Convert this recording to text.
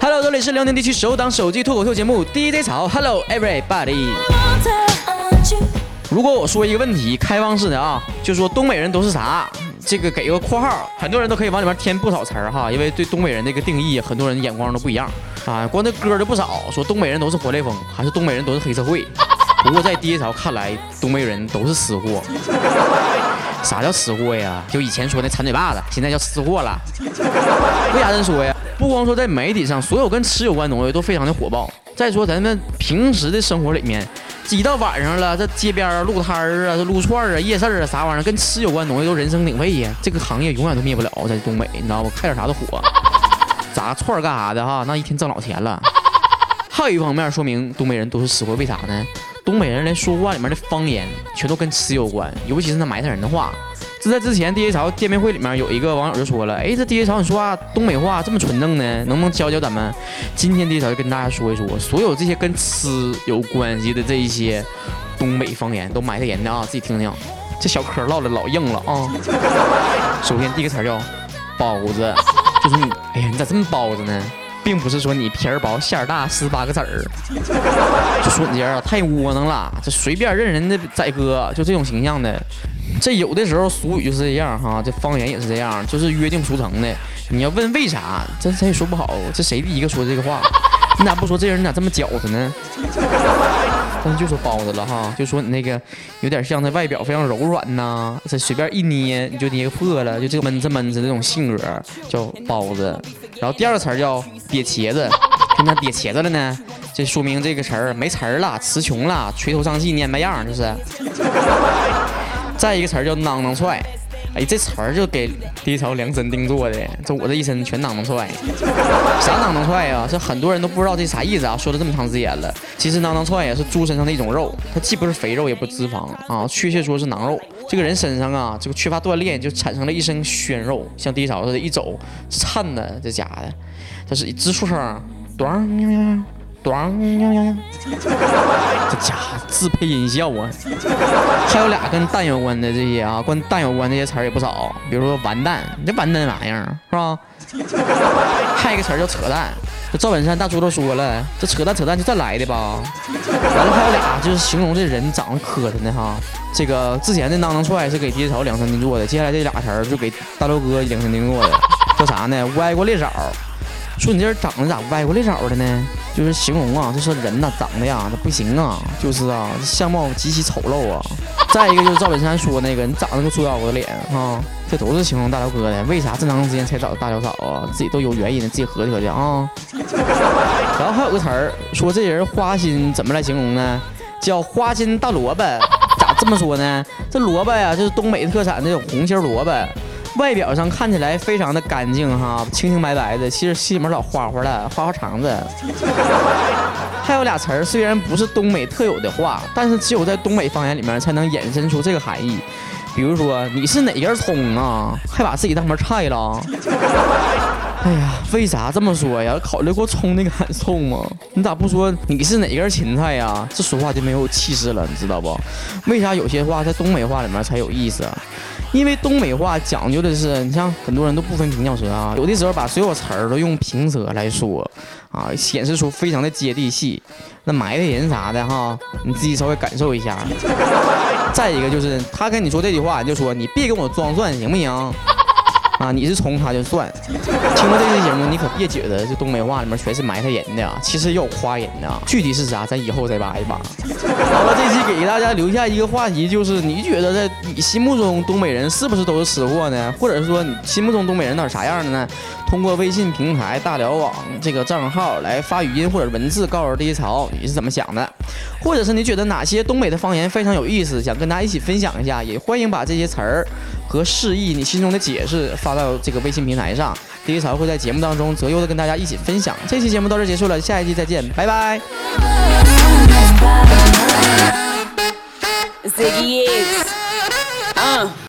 Hello，这里是辽宁地区首档手机脱口秀节目 DJ 潮。Hello everybody。如果我说一个问题，开放式的啊，就说东北人都是啥？这个给个括号，很多人都可以往里面添不少词儿哈，因为对东北人这个定义，很多人眼光都不一样啊。光这歌就不少，说东北人都是活雷锋，还是东北人都是黑社会。不过在第一潮看来，东北人都是吃货。啥叫吃货呀？就以前说那馋嘴巴子，现在叫吃货了。为啥这么说呀？不光说在媒体上，所有跟吃有关的东西都非常的火爆。再说咱们平时的生活里面。一到晚上了，这街边啊路摊儿啊，这撸串儿啊，夜市啊，啥玩意儿跟吃有关的东西都人声鼎沸呀。这个行业永远都灭不了，在东北，你知道不？开点啥都火。炸串干啥的哈？那一天挣老钱了。还有一方面说明东北人都是吃货，为啥呢？东北人连说话里面的方言全都跟吃有关，尤其是那埋汰人的话。这在之前 DJ 潮见面会里面有一个网友就说了，哎，这 DJ 潮你说话东北话这么纯正呢，能不能教教咱们？今天 DJ 潮就跟大家说一说，所有这些跟吃有关系的这一些东北方言都埋汰人的啊，自己听听。这小嗑唠的老硬了啊。首先第一个词叫包子，就是你，哎呀，你咋这么包子呢？并不是说你皮儿薄馅儿大十八个籽儿，就说你这啊太窝囊了，这随便认人的宰割，就这种形象的。这有的时候俗语就是这样哈，这方言也是这样，就是约定俗成的。你要问为啥，这谁也说不好。这谁第一个说这个话？你咋不说这人你咋这么饺子呢？但是就说包子了哈，就说你那个有点像它外表非常柔软呐，这随便一捏你就捏破了，就这个闷子闷子那种性格叫包子。然后第二个词儿叫瘪茄子，那瘪茄子了呢？这说明这个词儿没词儿了，词穷了，垂头丧气，蔫巴样，就是。再一个词儿叫囔囔踹，哎，这词儿就给低潮量身定做的，这我这一身全囊囊踹。啥囊囊踹呀？这很多人都不知道这啥意思啊，说了这么长时间了。其实囊囊踹呀是猪身上的一种肉，它既不是肥肉也不是脂肪啊，确切说是囊肉。这个人身上啊，这个缺乏锻炼就产生了一身鲜肉，像低潮似的，一走颤的这家的，它是一直出声，咚。咣呀呀呀！这家伙自配音效啊！还有俩跟蛋有关的这些啊，跟蛋有关的这些词儿也不少，比如说完蛋，你这完蛋玩意儿是吧？还有一个词儿叫扯淡，这赵本山大猪都说了，这扯淡扯淡就这来的吧？完了还有俩就是形容这人长得磕碜的哈，这个之前的囊囊踹是给爹潮量身定做的，接下来这俩词儿就给大刘哥量身定做的，叫啥呢？歪瓜裂枣。说你这人长得咋歪瓜裂枣的呢？就是形容啊，就说人呐长得呀，这不行啊，就是啊，相貌极其丑陋啊。再一个就是赵本山说那个，你长得个猪腰子脸啊，这都是形容大辽哥的。为啥这么长时间才找大辽嫂啊？自己都有原因的，自己合计合计啊。然后还有个词儿，说这人花心怎么来形容呢？叫花心大萝卜。咋这么说呢？这萝卜呀，就是东北特产那种红心萝卜。外表上看起来非常的干净哈，清清白白的，其实心里面老花花了，花花肠子。还有俩词儿，虽然不是东北特有的话，但是只有在东北方言里面才能衍生出这个含义。比如说，你是哪根葱啊？还把自己当门菜了？哎呀，为啥这么说呀？考虑过葱的感受吗？你咋不说你是哪根芹菜呀？这说话就没有气势了，你知道不？为啥有些话在东北话里面才有意思？因为东北话讲究的是，你像很多人都不分平翘舌啊，有的时候把所有词儿都用平舌来说，啊，显示出非常的接地气。那埋汰人啥的哈，你自己稍微感受一下。再一个就是他跟你说这句话，你就说你别跟我装蒜，行不行？啊，你是从他就算，听了这期节目，你可别觉得这东北话里面全是埋汰人的，其实也有夸人的。具体是啥，咱以后再扒一扒。好了，这期给大家留下一个话题，就是你觉得在你心目中东北人是不是都是吃货呢？或者是说你心目中东北人到底啥样的呢？通过微信平台大辽网这个账号来发语音或者文字告诉低潮你是怎么想的，或者是你觉得哪些东北的方言非常有意思，想跟大家一起分享一下，也欢迎把这些词儿和释义你心中的解释。发到这个微信平台上，第一潮会在节目当中择优的跟大家一起分享。这期节目到这结束了，下一期再见，拜拜。